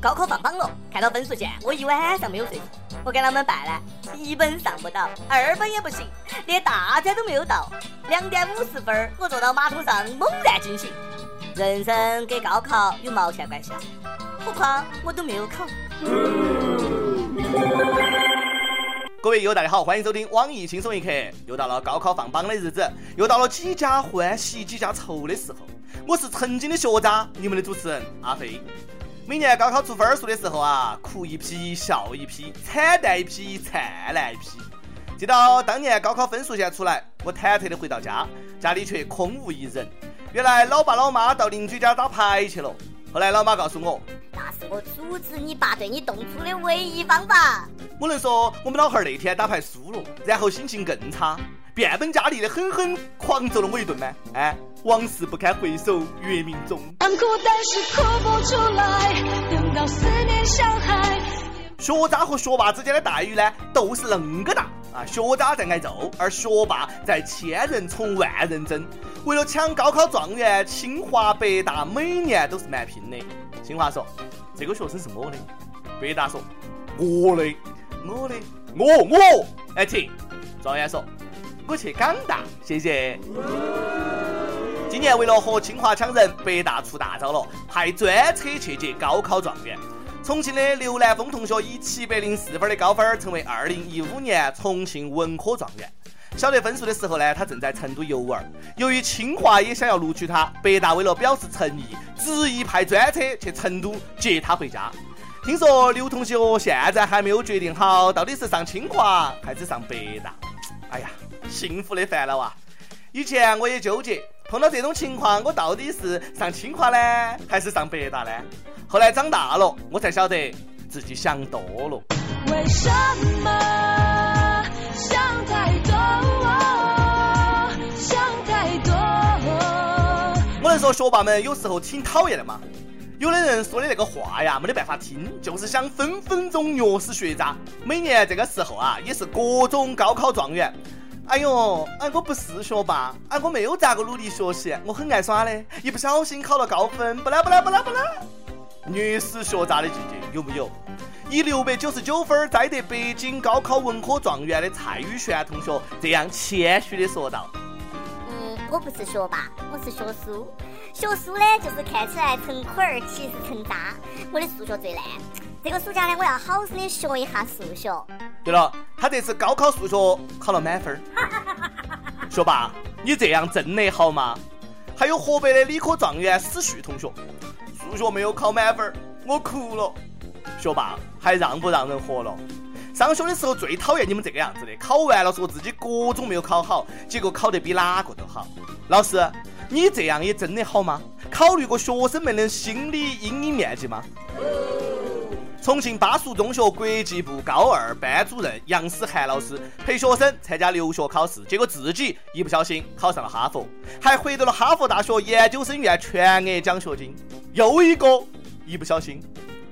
高考放榜了，看到分数线，我一晚上没有睡。我该啷们办呢？一本上不到，二本也不行，连大专都没有到。两点五十分，我坐到马桶上猛然惊醒。人生跟高考有毛线关系啊？何况我都没有考。各位友大家好，欢迎收听网易轻松一刻。又到了高考放榜的日子，又到了几家欢喜几家愁的时候。我是曾经的学渣，你们的主持人阿飞。每年高考出分数的时候啊，哭一批，笑一批，惨淡一批，灿烂一批。记到当年高考分数线出来，我忐忑的回到家，家里却空无一人。原来老爸老妈到邻居家打牌去了。后来老妈告诉我，那是我阻止你爸对你动粗的唯一方法。我能说我们老汉儿那天打牌输了，然后心情更差，变本加厉的狠狠狂揍了我一顿吗？哎。往事不堪回首月明中。学渣和学霸之间的待遇呢，都是恁个大啊！学渣在挨揍，而学霸在千人从万人争。为了抢高考状元，清华、北大每年都是蛮拼的。清华说：“这个学生是我的。”北大说：“我的，我的，我我。”哎，停！状元说：“我去港大，谢谢。”今年为了和清华抢人，北大出大招了，派专车去接高考状元。重庆的刘南峰同学以七百零四分的高分，成为二零一五年重庆文科状元。晓得分数的时候呢，他正在成都游玩。由于清华也想要录取他，北大为了表示诚意，执意派专车去成都接他回家。听说刘同学现在还没有决定好，到底是上清华还是上北大。哎呀，幸福的烦恼啊！以前我也纠结。碰到这种情况，我到底是上清华呢，还是上北大呢？后来长大了，我才晓得自己想多了。为什么想太多？想太多。我能说学霸们有时候挺讨厌的吗？有的人说的那个话呀，没得办法听，就是想分分钟虐死学渣。每年这个时候啊，也是各种高考状元。哎呦，哎，我不是学霸，哎，我没有咋个努力学习，我很爱耍的，一不小心考了高分，不啦不啦不啦不啦，虐死学渣的季节有没有？以六百九十九分摘得北京高考文科状元的蔡宇璇同学这样谦虚的说道：“嗯，我不是学霸，我是学书，学书呢就是看起来成捆儿，其实成渣，我的数学最烂。这个暑假呢，我要好生的学一下数学。”对了，他这次高考数学考了满分。学霸，你这样真的好吗？还有河北的理科状元史旭同学，数学没有考满分，我哭了。学霸，还让不让人活了？上学的时候最讨厌你们这个样子的，考完了说自己各种没有考好，结果考得比哪个都好。老师，你这样也真的好吗？考虑过学生们的心理阴影面积吗？重庆巴蜀中学国际部高二班主任杨思涵老师陪学生参加留学考试，结果自己一不小心考上了哈佛，还获得了哈佛大学研究生院全额奖学金。又一个一不小心，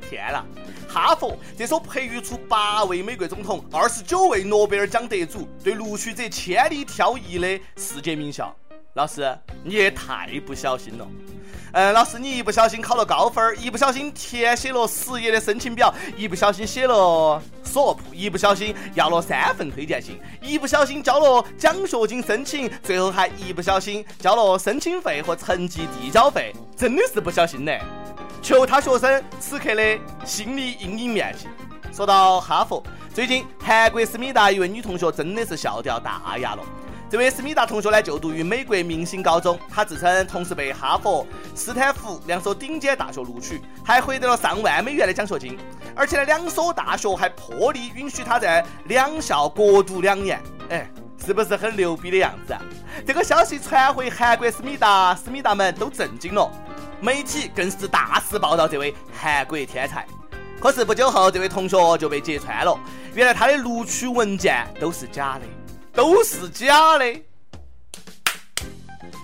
天呐！哈佛这所培育出八位美国总统、二十九位诺贝尔奖得主、对录取者千里挑一的世界名校，老师你也太不小心了。嗯，老师，你一不小心考了高分，一不小心填写了十页的申请表，一不小心写了 SOP，一不小心要了三份推荐信，一不小心交了奖学金申请，最后还一不小心交了申请费和成绩递交费，真的是不小心呢。求他学生此刻的心理阴影面积。说到哈佛，最近韩国思密达一位女同学真的是笑掉大牙了。这位思密达同学呢，就读于美国明星高中。他自称同时被哈佛、斯坦福两所顶尖大学录取，还获得了上万美元的奖学金。而且呢，两所大学还破例允许他在两校各读两年。哎，是不是很牛逼的样子？啊这个消息传回韩国思密达，思密达们都震惊了，媒体更是大肆报道这位韩国天才。可是不久后，这位同学就被揭穿了，原来他的录取文件都是假的。都是假的，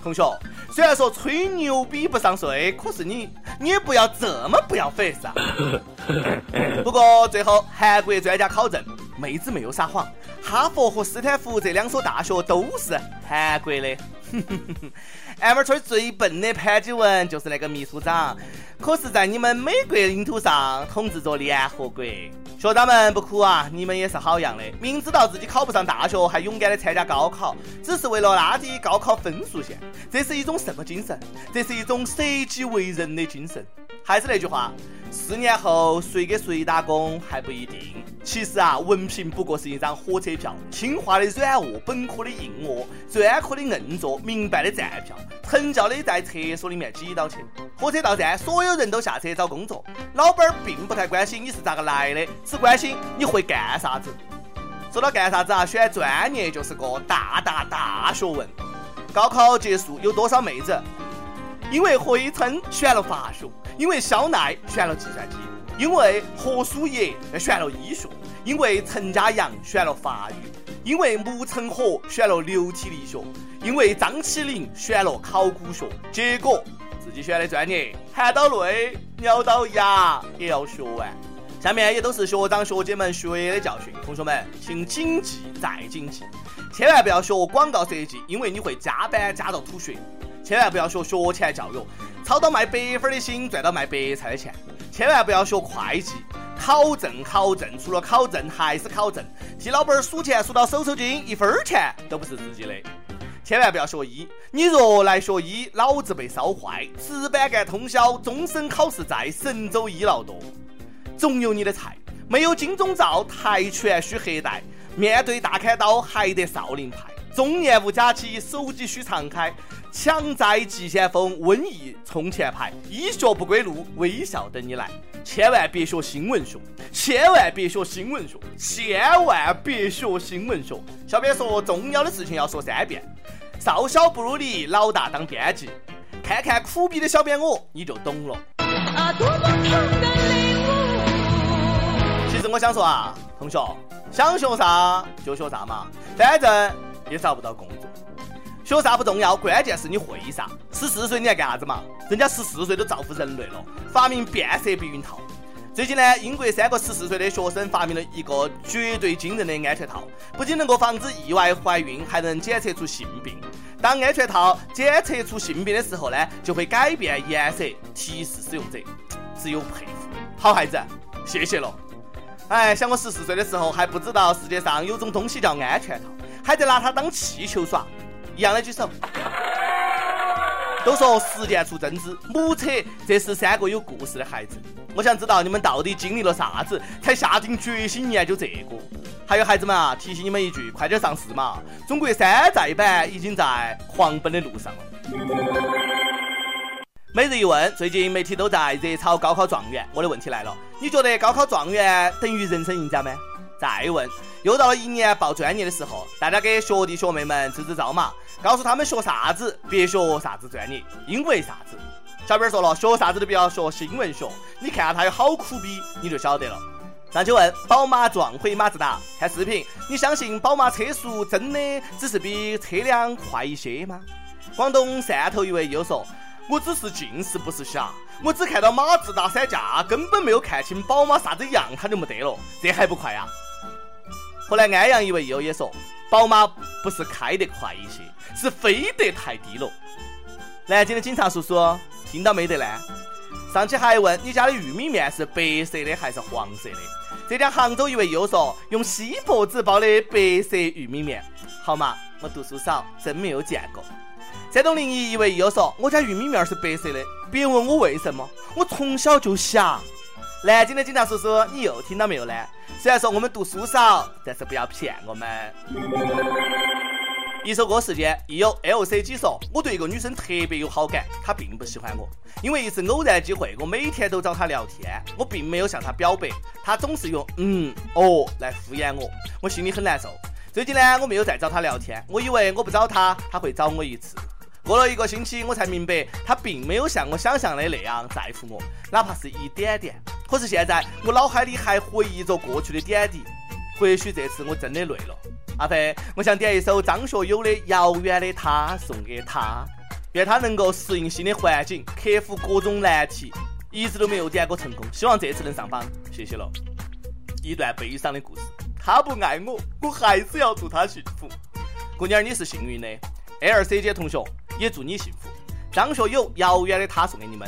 同学。虽然说吹牛逼不上税，可是你你也不要这么不要 face 啊。不过最后韩国专家考证，妹子没有撒谎，哈佛和斯坦福这两所大学都是韩国的。俺们村最笨的潘基文就是那个秘书长，可是，在你们美国领土上统治着联合国。学长们不哭啊，你们也是好样的，明知道自己考不上大学，还勇敢的参加高考，只是为了拉低高考分数线。这是一种什么精神？这是一种舍己为人的精神。还是那句话。四年后谁给谁打工还不一定。其实啊，文凭不过是一张火车票，清华的软卧，本科的硬卧，专科的硬座，民办的站票，成教的在厕所里面挤到去。火车到站，所有人都下车找工作，老板并不太关心你是咋个来的，只关心你会干啥子。说到干啥子啊，选专业就是个大大大学问。高考结束，有多少妹子因为回春选了法学？因为肖奈选了计算机，因为何书叶选了医学，因为陈家阳选了法语，因为木成河选了流体力学，因为张起灵选了考古学。结果自己选的专业，含到泪，咬到牙也要学完。下面也都是学长学姐们学的教训，同学们请谨记再谨记，千万不要学广告设计，因为你会加班加到吐血。千万不要学学前教育，操到卖白粉的心，赚到卖白菜的钱。千万不要学会计，考证考证，除了考证还是考证，替老板数钱数到手抽筋，一分钱都不是自己的。千万不要学医，你若来学医，脑子被烧坏，值班干通宵，终身考试在，神州医闹多。总有你的菜，没有金钟罩，跆拳需黑带，面对大砍刀还得少林派。中年无假期，手机需常开。强在急先锋，瘟疫冲前排，医学不归路，微笑等你来。千万别学新闻学，千万别学新闻学，千万别学新闻学。小编说，重要的事情要说三遍。少小不如你，老大当编辑。看看苦逼的小编我，你就懂了。啊，多么痛的领悟其实我想说啊，同学，想学啥就学啥嘛，反正也找不到工作。学啥不重要，关键是你会啥。十四岁你还干啥子嘛？人家十四岁都造福人类了，发明变色避孕套。最近呢，英国三个十四岁的学生发明了一个绝对惊人的安全套，不仅能够防止意外怀孕，还能检测出性病。当安全套检测出性病的时候呢，就会改变颜色，提示使用者。只有佩服，好孩子，谢谢了。哎，想我十四岁的时候还不知道世界上有种东西叫安全套，还在拿它当气球耍。一样的举手。都说实践出真知，目测这是三个有故事的孩子。我想知道你们到底经历了啥子，才下定决心研究这个？还有孩子们啊，提醒你们一句，快点上市嘛！中国山寨版已经在狂奔的路上了。每日一问，最近媒体都在热炒高考状元，我的问题来了，你觉得高考状元等于人生赢家吗？再问，又到了一年报专业的时候，大家给学弟学妹们支支招嘛，告诉他们学啥子，别学啥子专业，因为啥子？小编说了，学啥子都不要学新闻学，你看下他有好苦逼，你就晓得了。那就问，宝马撞毁马自达，看视频，你相信宝马车速真的只是比车辆快一些吗？广东汕头一位又说，我只是近视不是瞎，我只看到马自达三架，根本没有看清宝马啥子样，它就没得了，这还不快呀？后来安阳一位友也说，宝马不是开得快一些，是飞得太低了。南京的警察叔叔听到没得呢？上期还问你家的玉米面是白色的还是黄色的？浙江杭州一位友说用锡箔纸包的白色玉米面，好嘛？我读书少，真没有见过。山东临沂一位友说我家玉米面是白色的，别问我为什么，我从小就瞎。南京的警察叔叔，你又听到没有呢？虽然说我们读书少，但是不要骗我们。一首歌时间，亦有 LCG 说，我对一个女生特别有好感，她并不喜欢我。因为一次偶然机会，我每天都找她聊天，我并没有向她表白，她总是用嗯哦来敷衍我，我心里很难受。最近呢，我没有再找她聊天，我以为我不找她，她会找我一次。过了一个星期，我才明白，她并没有像我想象的那样在乎我，哪怕是一点点。可是现在，我脑海里还回忆着过去的点滴。或许这次我真的累了。阿飞，我想点一首张学友的《遥远的他》送给他，愿他能够适应新的环境，克服各种难题。一直都没有点过成功，希望这次能上榜。谢谢了。一段悲伤的故事，他不爱我，我还是要祝他幸福。姑娘，你是幸运的。A 二 C 姐同学也祝你幸福。张学友，遥远的他送给你们。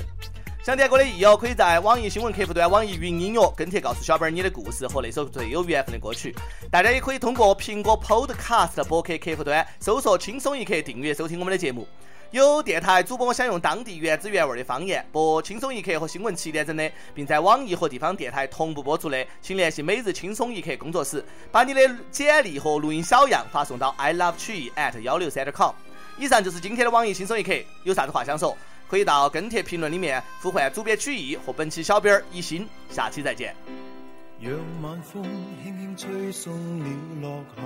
想点歌的益友可以在网易新闻客户端、网易云音乐跟帖告诉小编你的故事和那首最有缘分的歌曲。大家也可以通过苹果 Podcast 博客客户端搜索“轻松一刻”订阅收听我们的节目。有电台主播想用当地原汁原味的方言播《轻松一刻》和新闻七点整的，并在网易和地方电台同步播出的，请联系每日轻松一刻工作室，把你的简历和录音小样发送到 i love 曲艺 at 幺六三点 com。以上就是今天的网易轻松一刻，有啥子话想说，可以到跟帖评论里面呼唤主编曲艺和本期小编一心，下期再见。让晚风轻轻吹送了落下。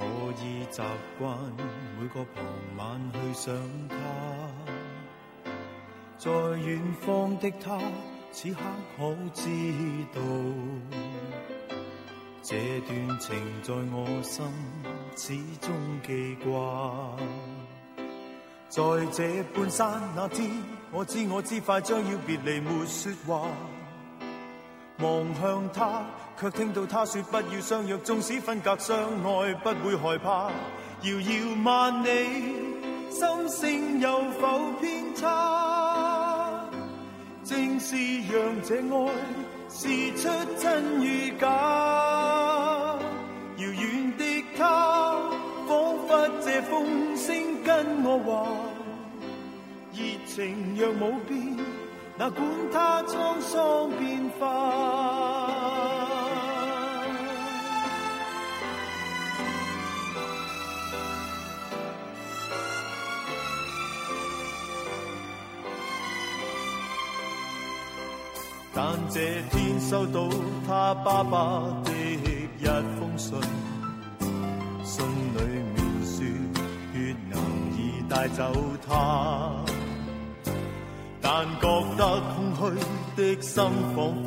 我已习惯每个傍晚去想他，在远方的他此刻可知道，这段情在我心始终记挂。在这半山那天，我知我知快将要别离，没说话。望向他，却听到他说不要相约，纵使分隔相爱，不会害怕。遥遥万里，心声有否偏差？正是让这爱试出真与假。遥远，风声跟我话，热情若冇变。哪管他沧桑变化，但这天收到他爸爸的一封信，信里带走他。但觉得空虚的心仿佛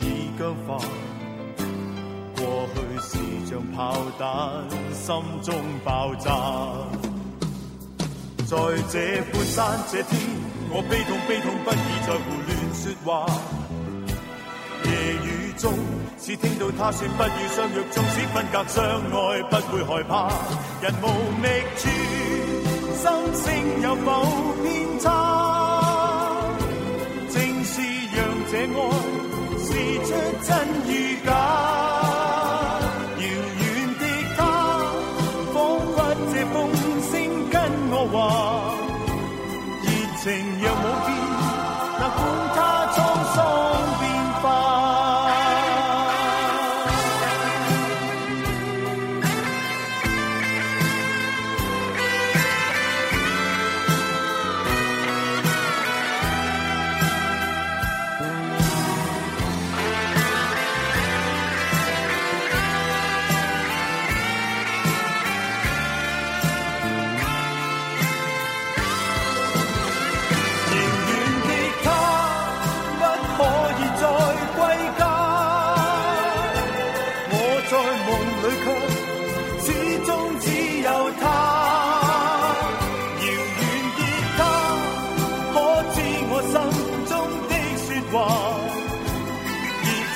已僵化，过去是像炮弹，心中爆炸。在这半山这天，我悲痛悲痛不已，在胡乱说话。夜雨中，只听到他说不要相约，纵使分隔相爱，不会害怕。人无觅处，心声有否偏差？正是让这爱试出真与假，遥远的他，仿佛借风声跟我话，热情让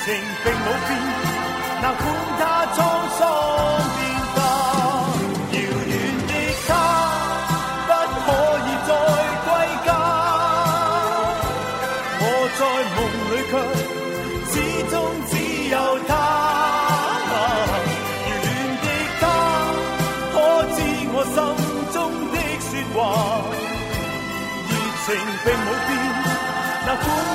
情并冇变，哪管它沧桑变化。遥远的他，不可以再归家。我在梦里却始终只有他。遥远的他，可知我心中的说话？热情并冇变，哪管。